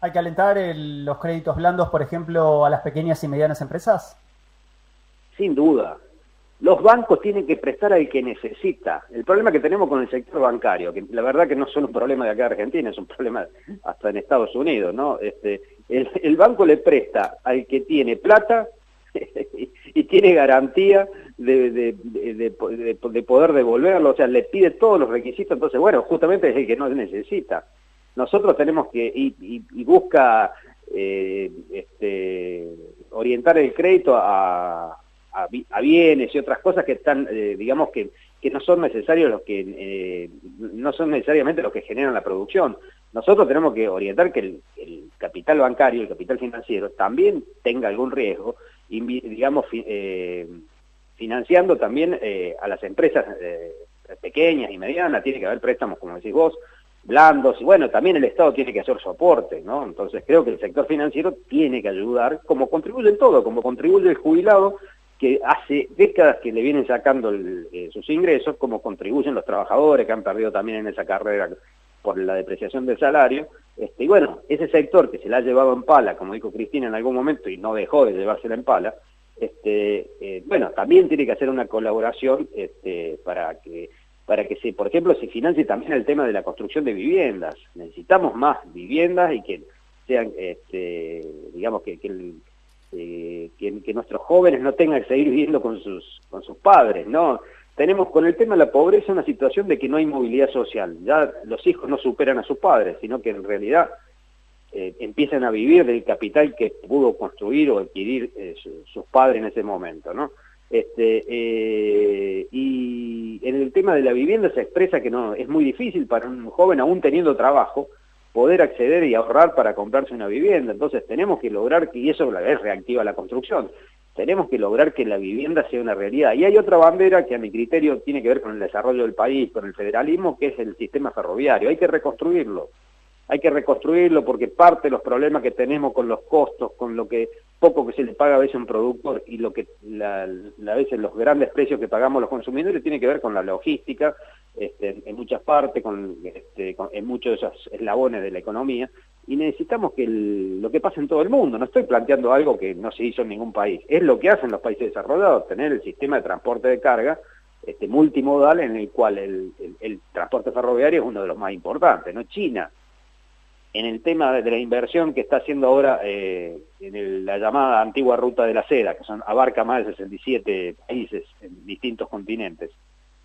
¿Hay que alentar los créditos blandos, por ejemplo, a las pequeñas y medianas empresas? Sin duda, los bancos tienen que prestar al que necesita. El problema que tenemos con el sector bancario, que la verdad que no es un problema de acá de Argentina, es un problema hasta en Estados Unidos, ¿no? Este, el, banco le presta al que tiene plata y tiene garantía de, de, poder devolverlo, o sea, le pide todos los requisitos, entonces, bueno, justamente es el que no necesita. Nosotros tenemos que, y, y busca eh, este, orientar el crédito a, bienes y otras cosas que están, eh, digamos que, que no son necesarios los que eh, no son necesariamente los que generan la producción. Nosotros tenemos que orientar que el, capital bancario, el capital financiero, también tenga algún riesgo, digamos, eh, financiando también a las empresas pequeñas y medianas, tiene que haber préstamos, como decís vos, blandos, y bueno, también el Estado tiene que hacer soporte, ¿no? Entonces creo que el sector financiero tiene que ayudar, como contribuye en todo, como contribuye el jubilado, que hace décadas que le vienen sacando eh, sus ingresos, como contribuyen los trabajadores que han perdido también en esa carrera por la depreciación del salario. Este, y bueno, ese sector que se la ha llevado en pala, como dijo Cristina en algún momento, y no dejó de llevársela en pala, este, eh, bueno, también tiene que hacer una colaboración este, para que para que se, por ejemplo, se financie también el tema de la construcción de viviendas. Necesitamos más viviendas y que sean, este, digamos, que, que eh, que, nuestros jóvenes no tengan que seguir viviendo con sus, con sus padres, ¿no? Tenemos con el tema de la pobreza una situación de que no hay movilidad social, ya los hijos no superan a sus padres, sino que en realidad eh, empiezan a vivir del capital que pudo construir o adquirir eh, sus padres en ese momento, ¿no? Este, y en el tema de la vivienda se expresa que no es muy difícil para un joven, aún teniendo trabajo, poder acceder y ahorrar para comprarse una vivienda. Entonces tenemos que lograr que, y eso es reactiva la construcción, tenemos que lograr que la vivienda sea una realidad. Y hay otra bandera que a mi criterio tiene que ver con el desarrollo del país, con el federalismo, que es el sistema ferroviario. Hay que reconstruirlo. Hay que reconstruirlo porque parte de los problemas que tenemos con los costos, con lo que poco que se le paga a veces a un productor y lo que a veces los grandes precios que pagamos los consumidores tiene que ver con la logística este, en muchas partes, con, este, en muchos de esos eslabones de la economía y necesitamos que lo que pasa en todo el mundo, no estoy planteando algo que no se hizo en ningún país, es lo que hacen los países desarrollados, tener el sistema de transporte de carga este, multimodal en el cual el, el transporte ferroviario es uno de los más importantes, ¿no? China en el tema de la inversión que está haciendo ahora eh, en la llamada antigua ruta de la seda, que son, abarca más de 67 países en distintos continentes,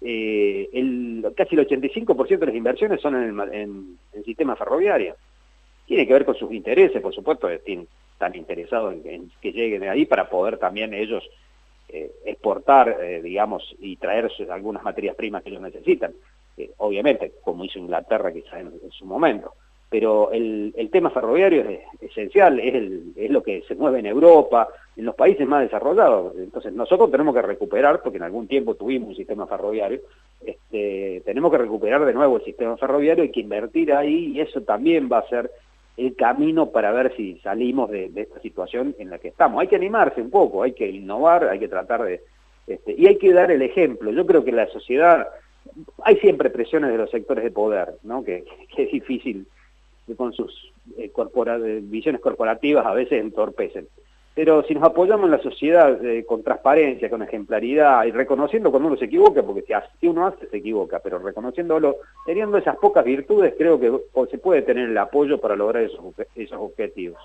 eh, el, casi el 85% de las inversiones son en el, sistema ferroviario. Tiene que ver con sus intereses, por supuesto, están interesados en, que lleguen ahí para poder también ellos eh, exportar, digamos, y traer algunas materias primas que ellos necesitan. obviamente, como hizo Inglaterra quizás en su momento pero el, el tema ferroviario es esencial, es, el, es lo que se mueve en Europa, en los países más desarrollados. Entonces nosotros tenemos que recuperar, porque en algún tiempo tuvimos un sistema ferroviario, este, tenemos que recuperar de nuevo el sistema ferroviario, hay que invertir ahí y eso también va a ser el camino para ver si salimos de, esta situación en la que estamos. Hay que animarse un poco, hay que innovar, hay que tratar de... Este, y hay que dar el ejemplo. Yo creo que la sociedad... Hay siempre presiones de los sectores de poder, ¿no? que, es difícil con sus eh, visiones corporativas a veces entorpecen. Pero si nos apoyamos en la sociedad eh, con transparencia, con ejemplaridad y reconociendo cuando uno se equivoca, porque si, uno hace se equivoca, pero reconociéndolo, teniendo esas pocas virtudes, creo que se puede tener el apoyo para lograr esos, objetivos.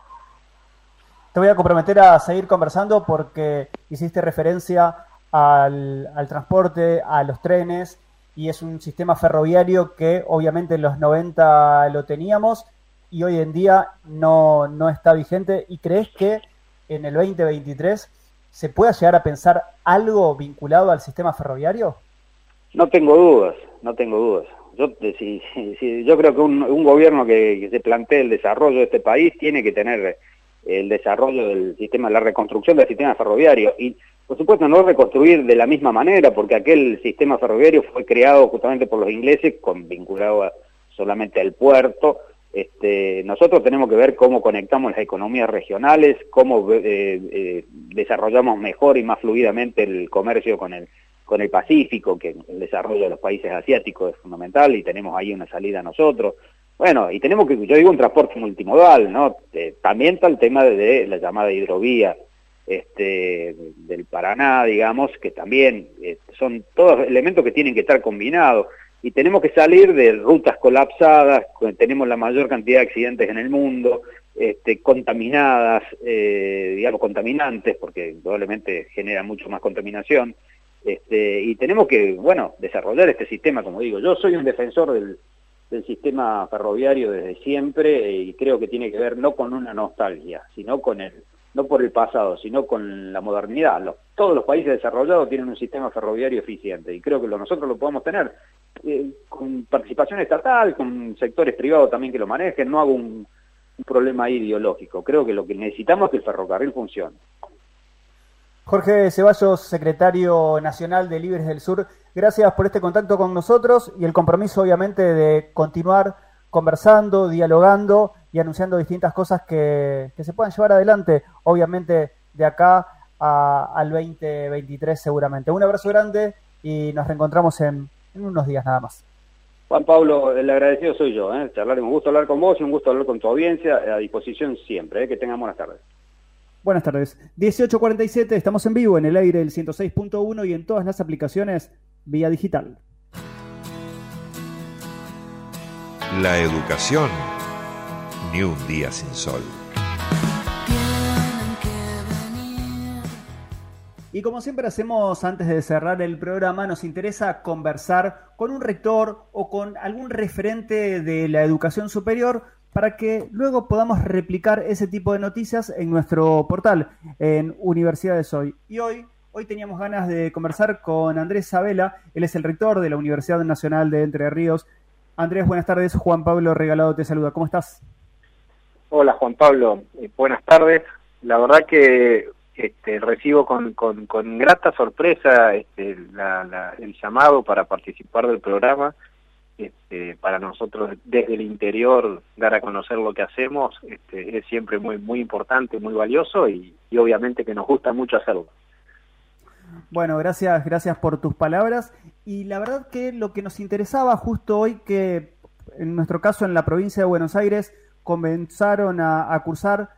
Te voy a comprometer a seguir conversando porque hiciste referencia al, al transporte, a los trenes, y es un sistema ferroviario que obviamente en los 90 lo teníamos y hoy en día no, no está vigente. ¿Y crees que en el 2023 se pueda llegar a pensar algo vinculado al sistema ferroviario? No tengo dudas, no tengo dudas. Yo, si, yo creo que un, gobierno que, se plantee el desarrollo de este país tiene que tener el desarrollo del sistema, la reconstrucción del sistema ferroviario. Y por supuesto no reconstruir de la misma manera, porque aquel sistema ferroviario fue creado justamente por los ingleses, con, vinculado solamente al puerto, este, nosotros tenemos que ver cómo conectamos las economías regionales, cómo eh, eh, desarrollamos mejor y más fluidamente el comercio con el, con el Pacífico, que el desarrollo de los países asiáticos es fundamental y tenemos ahí una salida nosotros. Bueno, y tenemos que, yo digo un transporte multimodal, ¿no? Eh, también está el tema de, la llamada hidrovía este, del Paraná, digamos, que también son todos elementos que tienen que estar combinados y tenemos que salir de rutas colapsadas, tenemos la mayor cantidad de accidentes en el mundo, este, contaminadas, eh, digamos contaminantes, porque probablemente genera mucho más contaminación, este, y tenemos que, bueno, desarrollar este sistema, como digo, yo soy un defensor del, del sistema ferroviario desde siempre y creo que tiene que ver no con una nostalgia, sino con el, no por el pasado, sino con la modernidad. todos los países desarrollados tienen un sistema ferroviario eficiente y creo que nosotros lo podemos tener eh, con participación estatal, con sectores privados también que lo manejen, no hago un, un problema ideológico. Creo que lo que necesitamos es que el ferrocarril funcione. Jorge Ceballos, secretario nacional de Libres del Sur, gracias por este contacto con nosotros y el compromiso obviamente de continuar conversando, dialogando y anunciando distintas cosas que, se puedan llevar adelante, obviamente de acá al 2023 seguramente. Un abrazo grande y nos reencontramos en, unos días nada más. Juan Pablo, el agradecido soy yo, ¿eh? Charlar, un gusto hablar con vos y un gusto hablar con tu audiencia, a disposición siempre, ¿eh? que tengan buenas tardes. Buenas tardes. 18.47, estamos en vivo en el aire del 106.1 y en todas las aplicaciones vía digital. La educación, ni un día sin sol. Y como siempre hacemos antes de cerrar el programa, nos interesa conversar con un rector o con algún referente de la educación superior para que luego podamos replicar ese tipo de noticias en nuestro portal, en Universidades Hoy. Y hoy, hoy teníamos ganas de conversar con Andrés Sabela, él es el rector de la Universidad Nacional de Entre Ríos. Andrés, buenas tardes. Juan Pablo Regalado te saluda. ¿Cómo estás? Hola Juan Pablo, eh, buenas tardes. La verdad que este, recibo con, con, grata sorpresa este, el llamado para participar del programa este, para nosotros desde el interior dar a conocer lo que hacemos este, es siempre muy muy importante, muy valioso y, obviamente que nos gusta mucho hacerlo. Bueno, gracias, gracias por tus palabras. Y la verdad que lo que nos interesaba justo hoy, que en nuestro caso en la provincia de Buenos Aires comenzaron a, cursar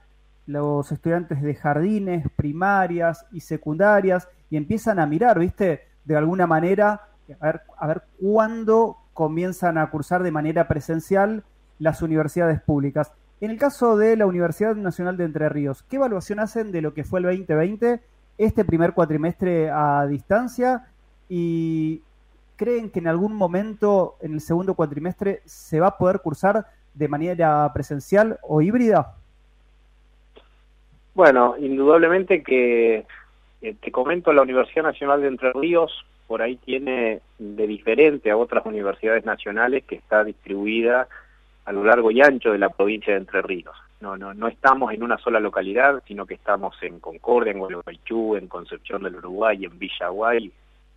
los estudiantes de jardines, primarias y secundarias y empiezan a mirar, ¿viste? De alguna manera, a ver, a ver cuándo comienzan a cursar de manera presencial las universidades públicas. En el caso de la Universidad Nacional de Entre Ríos, ¿qué evaluación hacen de lo que fue el 2020, este primer cuatrimestre a distancia? ¿Y creen que en algún momento, en el segundo cuatrimestre, se va a poder cursar de manera presencial o híbrida? Bueno, indudablemente que, eh, te comento, la Universidad Nacional de Entre Ríos por ahí tiene de diferente a otras universidades nacionales que está distribuida a lo largo y ancho de la provincia de Entre Ríos. No, no, no estamos en una sola localidad, sino que estamos en Concordia, en Gualeguaychú, en Concepción del Uruguay, en Villaguay,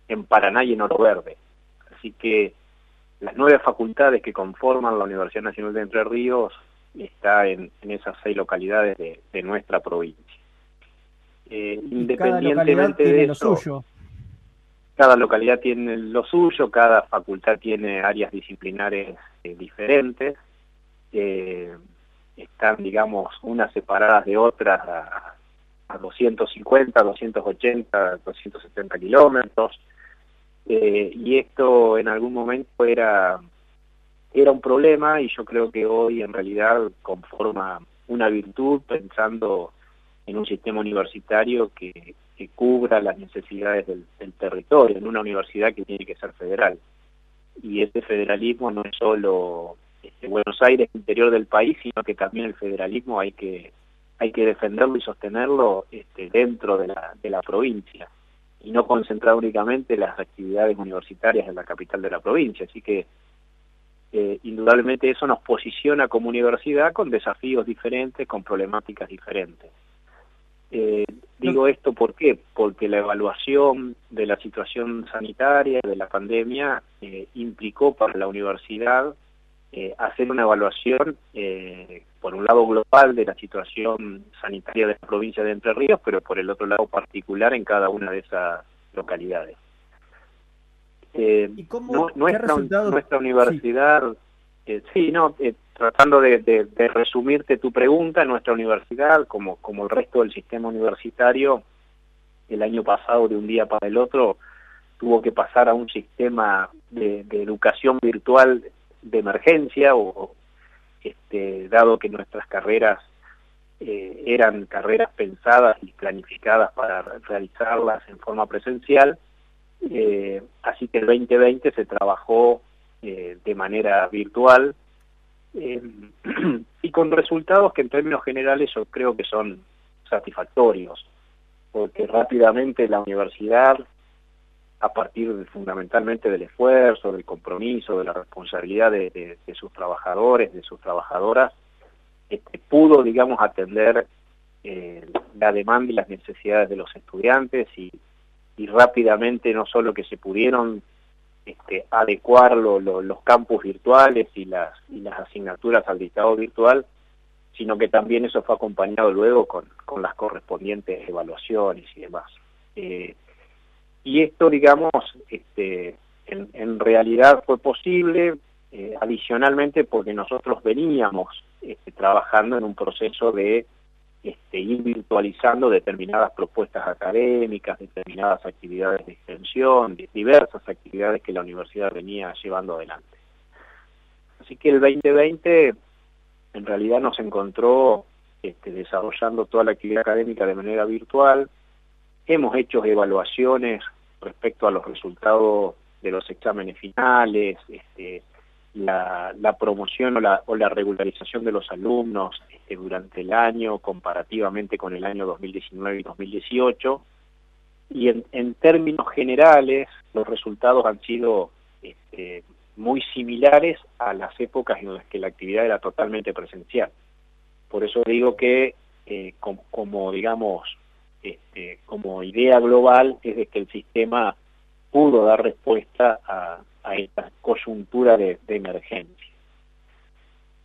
en Paraná y en Oro Verde. Así que las nueve facultades que conforman la Universidad Nacional de Entre Ríos está en, esas seis localidades de, nuestra provincia. Eh, independientemente de eso, suyo cada localidad tiene lo suyo, cada facultad tiene áreas disciplinares eh, diferentes, eh, están, digamos, unas separadas de otras a, 250, 280, 270 kilómetros, eh, y esto en algún momento era, era un problema y yo creo que hoy en realidad conforma una virtud pensando en un sistema universitario que, cubra las necesidades del, territorio, en una universidad que tiene que ser federal. Y ese federalismo no es solo este, Buenos Aires, interior del país, sino que también el federalismo hay que hay que defenderlo y sostenerlo este, dentro de la, de la provincia y no concentrar únicamente las actividades universitarias en la capital de la provincia. Así que eh, indudablemente eso nos posiciona como universidad con desafíos diferentes, con problemáticas diferentes. Eh, digo esto ¿por qué? porque la evaluación de la situación sanitaria de la pandemia eh, implicó para la universidad eh, hacer una evaluación, por un lado global, de la situación sanitaria de la provincia de Entre Ríos, pero por el otro lado particular en cada una de esas localidades. ¿Y cómo, nuestra, nuestra universidad, sí, no, tratando de, resumirte tu pregunta, nuestra universidad, como, como el resto del sistema universitario, el año pasado de un día para el otro tuvo que pasar a un sistema de, educación virtual de emergencia, o este, dado que nuestras carreras eh, eran carreras pensadas y planificadas para realizarlas en forma presencial, eh, así que el 2020 se trabajó eh, de manera virtual. Eh, y con resultados que en términos generales yo creo que son satisfactorios, porque rápidamente la universidad, a partir de, fundamentalmente del esfuerzo, del compromiso, de la responsabilidad de, sus trabajadores, de sus trabajadoras, este, pudo, digamos, atender eh, la demanda y las necesidades de los estudiantes y, y rápidamente no solo que se pudieron este, adecuar los campus virtuales y las, y las asignaturas al dictado virtual, sino que también eso fue acompañado luego con, con las correspondientes evaluaciones y demás. Eh, y esto, digamos, este, en, en realidad fue posible eh, adicionalmente porque nosotros veníamos este, trabajando en un proceso de este, ir virtualizando determinadas propuestas académicas, determinadas actividades de extensión, diversas actividades que la universidad venía llevando adelante. Así que el 2020 en realidad nos encontró este, desarrollando toda la actividad académica de manera virtual. Hemos hecho evaluaciones respecto a los resultados de los exámenes finales, este, la, promoción o la, o la, regularización de los alumnos este, durante el año comparativamente con el año 2019 y 2018. Y en, en términos generales, los resultados han sido este, muy similares a las épocas en las que la actividad era totalmente presencial. Por eso digo que eh, como, digamos, este, como idea global es de que el sistema pudo dar respuesta a, a esta coyuntura de, emergencia.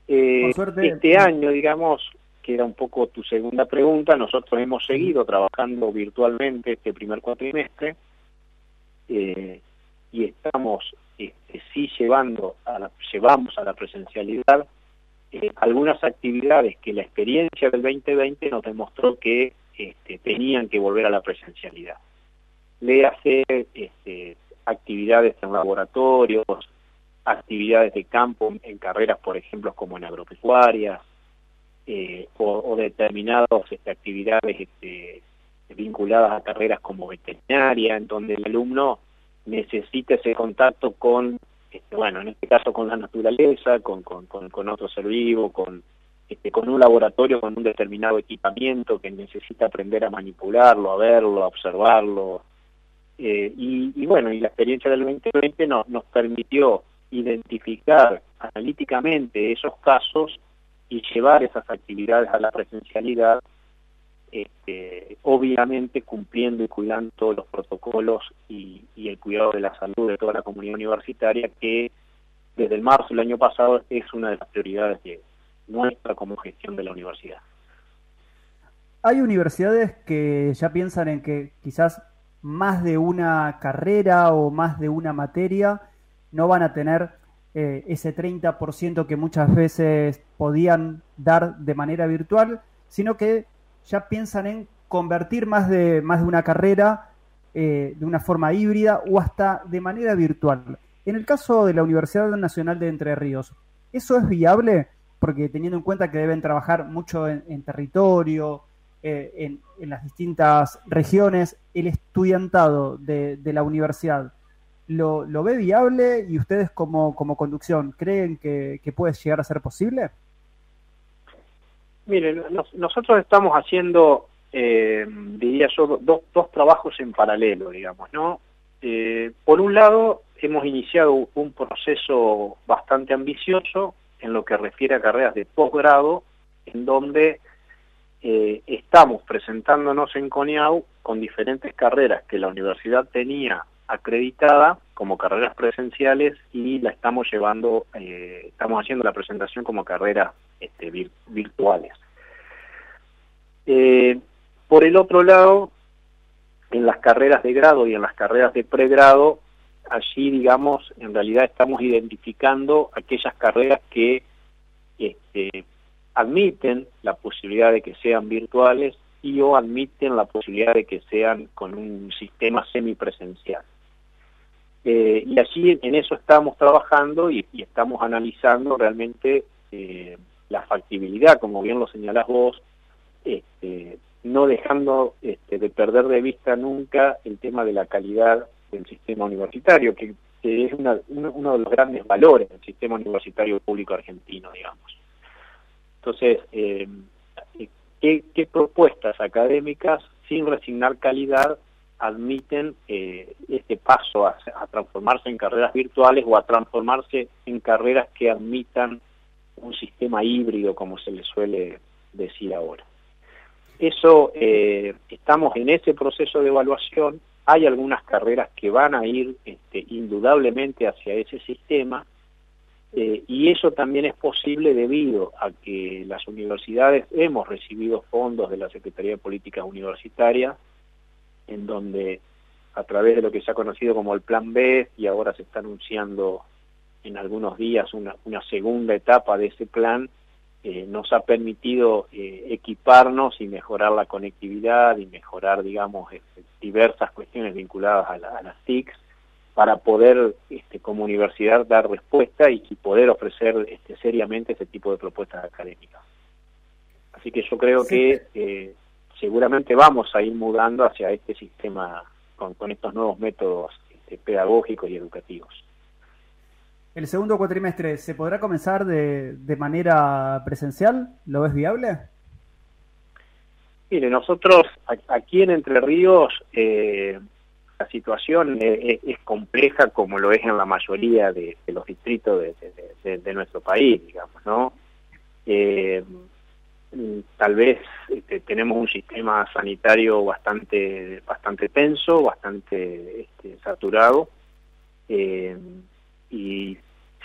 Eh, este año, digamos, que era un poco tu segunda pregunta, nosotros hemos seguido trabajando virtualmente este primer cuatrimestre eh, y estamos este, sí llevando a la, llevamos a la presencialidad eh, algunas actividades que la experiencia del 2020 nos demostró que este, tenían que volver a la presencialidad. Le hace este, actividades en laboratorios, actividades de campo en carreras, por ejemplo, como en agropecuarias, eh, o, determinadas este, actividades este, vinculadas a carreras como veterinaria, en donde el alumno necesita ese contacto con, este, bueno, en este caso con la naturaleza, con, con, con, otro ser vivo, con, este, con un laboratorio, con un determinado equipamiento que necesita aprender a manipularlo, a verlo, a observarlo, eh, y, bueno, y la experiencia del 2020 nos, nos permitió identificar analíticamente esos casos y llevar esas actividades a la presencialidad, este, obviamente cumpliendo y cuidando todos los protocolos y, el cuidado de la salud de toda la comunidad universitaria, que desde el marzo del año pasado es una de las prioridades de nuestra como gestión de la universidad. Hay universidades que ya piensan en que quizás más de una carrera o más de una materia no van a tener eh, ese 30% que muchas veces podían dar de manera virtual, sino que ya piensan en convertir más de, más de una carrera eh, de una forma híbrida o hasta de manera virtual. En el caso de la Universidad Nacional de Entre Ríos, ¿eso es viable? Porque teniendo en cuenta que deben trabajar mucho en territorio, eh, en, las distintas regiones, el estudiantado de, la universidad ¿lo, ve viable y ustedes como, como conducción creen que, puede llegar a ser posible? Miren, nosotros estamos haciendo, eh, diría yo, dos, dos trabajos en paralelo, digamos, ¿no? Eh, por un lado, hemos iniciado un proceso bastante ambicioso en lo que refiere a carreras de posgrado, en donde eh, estamos presentándonos en CONIAU con diferentes carreras que la universidad tenía acreditada como carreras presenciales y la estamos llevando, eh, estamos haciendo la presentación como carreras este, virtuales. Eh, por el otro lado, en las carreras de grado y en las carreras de pregrado, allí, digamos, en realidad estamos identificando aquellas carreras que este, admiten la posibilidad de que sean virtuales y o admiten la posibilidad de que sean con un sistema semipresencial. Eh, y allí en eso estamos trabajando y, estamos analizando realmente eh, la factibilidad, como bien lo señalás vos, este, no dejando este, de perder de vista nunca el tema de la calidad del sistema universitario, que este, es uno de los grandes valores del sistema universitario público argentino, digamos. Entonces, eh, ¿qué, propuestas académicas, sin resignar calidad, admiten eh, este paso a, transformarse en carreras virtuales o a transformarse en carreras que admitan un sistema híbrido, como se le suele decir ahora. Eso, eh, estamos en ese proceso de evaluación, hay algunas carreras que van a ir este, indudablemente hacia ese sistema, eh, y eso también es posible debido a que las universidades hemos recibido fondos de la Secretaría de Políticas Universitarias, en donde a través de lo que se ha conocido como el Plan B, y ahora se está anunciando en algunos días una, segunda etapa de ese plan, eh, nos ha permitido eh, equiparnos y mejorar la conectividad y mejorar, digamos, diversas cuestiones vinculadas a, a las TICs para poder este, como universidad dar respuesta y, poder ofrecer este, seriamente ese tipo de propuestas académicas. Así que yo creo que eh, seguramente vamos a ir mudando hacia este sistema con, estos nuevos métodos este, pedagógicos y educativos. ¿El segundo cuatrimestre se podrá comenzar de, de manera presencial? ¿Lo ves viable? Mire, nosotros aquí en Entre Ríos eh, la situación es, compleja como lo es en la mayoría de, los distritos de, nuestro país, digamos, ¿no? Eh, tal vez este, tenemos un sistema sanitario bastante bastante tenso, bastante este, saturado, eh, y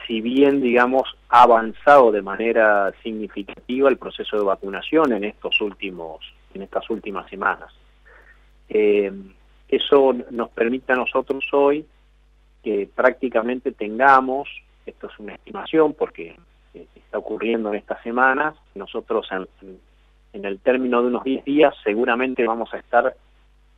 si bien, digamos, ha avanzado de manera significativa el proceso de vacunación en estos últimos en estas últimas semanas. Eh, eso nos permite a nosotros hoy que prácticamente tengamos, esto es una estimación porque eh, está ocurriendo en estas semanas, nosotros en, el término de unos 10 días seguramente vamos a estar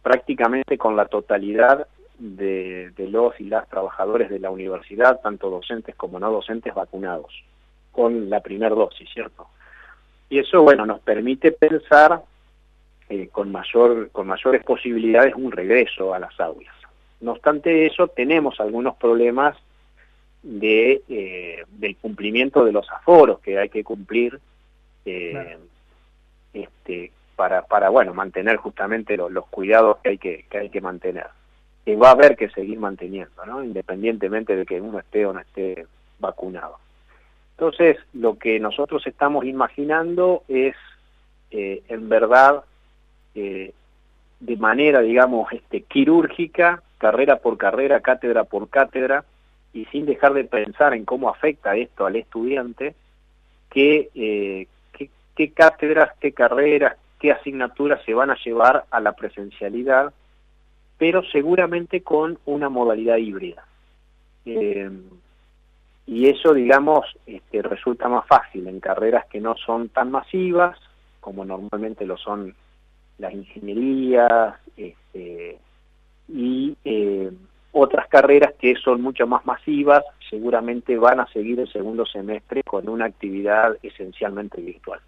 prácticamente con la totalidad de, los y las trabajadores de la universidad, tanto docentes como no docentes, vacunados con la primera dosis, ¿cierto? Y eso, bueno, nos permite pensar eh, con, mayor, con mayores posibilidades un regreso a las aulas. No obstante eso, tenemos algunos problemas de, eh, del cumplimiento de los aforos que hay que cumplir eh, este, para, para bueno, mantener justamente los cuidados que hay que, que hay que mantener. Y va a haber que seguir manteniendo, ¿no? independientemente de que uno esté o no esté vacunado. Entonces, lo que nosotros estamos imaginando es, en verdad, eh, de manera, digamos, este, quirúrgica, carrera por carrera, cátedra por cátedra, y sin dejar de pensar en cómo afecta esto al estudiante, qué, eh, qué, cátedras, qué carreras, qué asignaturas se van a llevar a la presencialidad, pero seguramente con una modalidad híbrida. Eh, y eso, digamos, este, resulta más fácil en carreras que no son tan masivas, como normalmente lo son las ingenierías este, y eh, otras carreras que son mucho más masivas, seguramente van a seguir el segundo semestre con una actividad esencialmente virtual.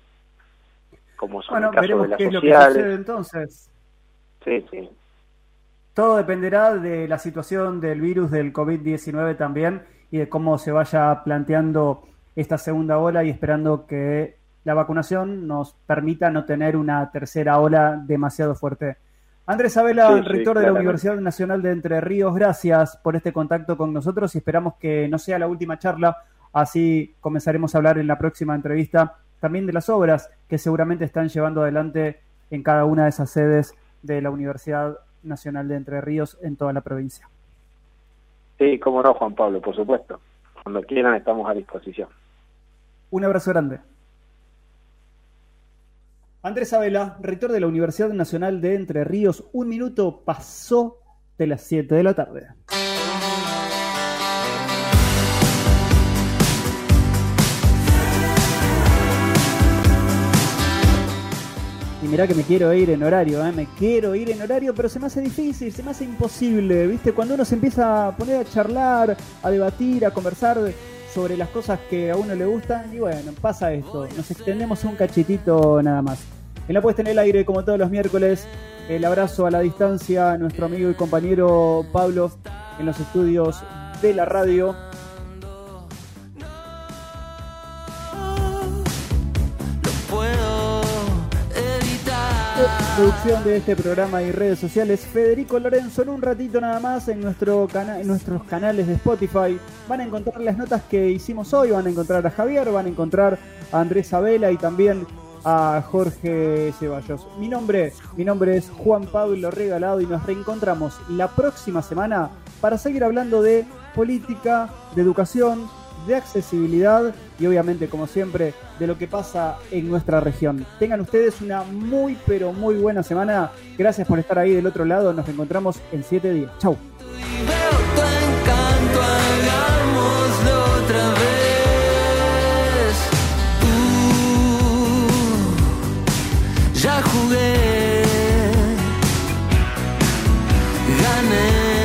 Como son el caso de las qué sociales. Es lo que entonces. Sí, sí. Todo dependerá de la situación del virus del COVID-19 también y de cómo se vaya planteando esta segunda ola y esperando que la vacunación nos permita no tener una tercera ola demasiado fuerte. Andrés Abela, rector de la Universidad Nacional de Entre Ríos, gracias por este contacto con nosotros y esperamos que no sea la última charla, así comenzaremos a hablar en la próxima entrevista también de las obras que seguramente están llevando adelante en cada una de esas sedes de la Universidad Nacional de Entre Ríos en toda la provincia. Sí, cómo no, Juan Pablo, por supuesto. Cuando quieran estamos a disposición. Un abrazo grande. Andrés Abela, rector de la Universidad Nacional de Entre Ríos, un minuto pasó de las 7 de la tarde. Y mirá que me quiero ir en horario, ¿eh? me quiero ir en horario, pero se me hace difícil, se me hace imposible, ¿viste? Cuando uno se empieza a poner a charlar, a debatir, a conversar sobre las cosas que a uno le gustan, y bueno, pasa esto, nos extendemos un cachitito nada más. En la puesta en el aire, como todos los miércoles, el abrazo a la distancia a nuestro amigo y compañero Pablo en los estudios de la radio. Producción de este programa y redes sociales, Federico Lorenzo. En un ratito nada más en, nuestro en nuestros canales de Spotify van a encontrar las notas que hicimos hoy, van a encontrar a Javier, van a encontrar a Andrés Abela y también a Jorge Ceballos. Mi nombre, mi nombre es Juan Pablo Regalado y nos reencontramos la próxima semana para seguir hablando de política, de educación, de accesibilidad y obviamente, como siempre, de lo que pasa en nuestra región. Tengan ustedes una muy, pero muy buena semana. Gracias por estar ahí del otro lado. Nos encontramos en 7 días. Chau. ya jugué, gané.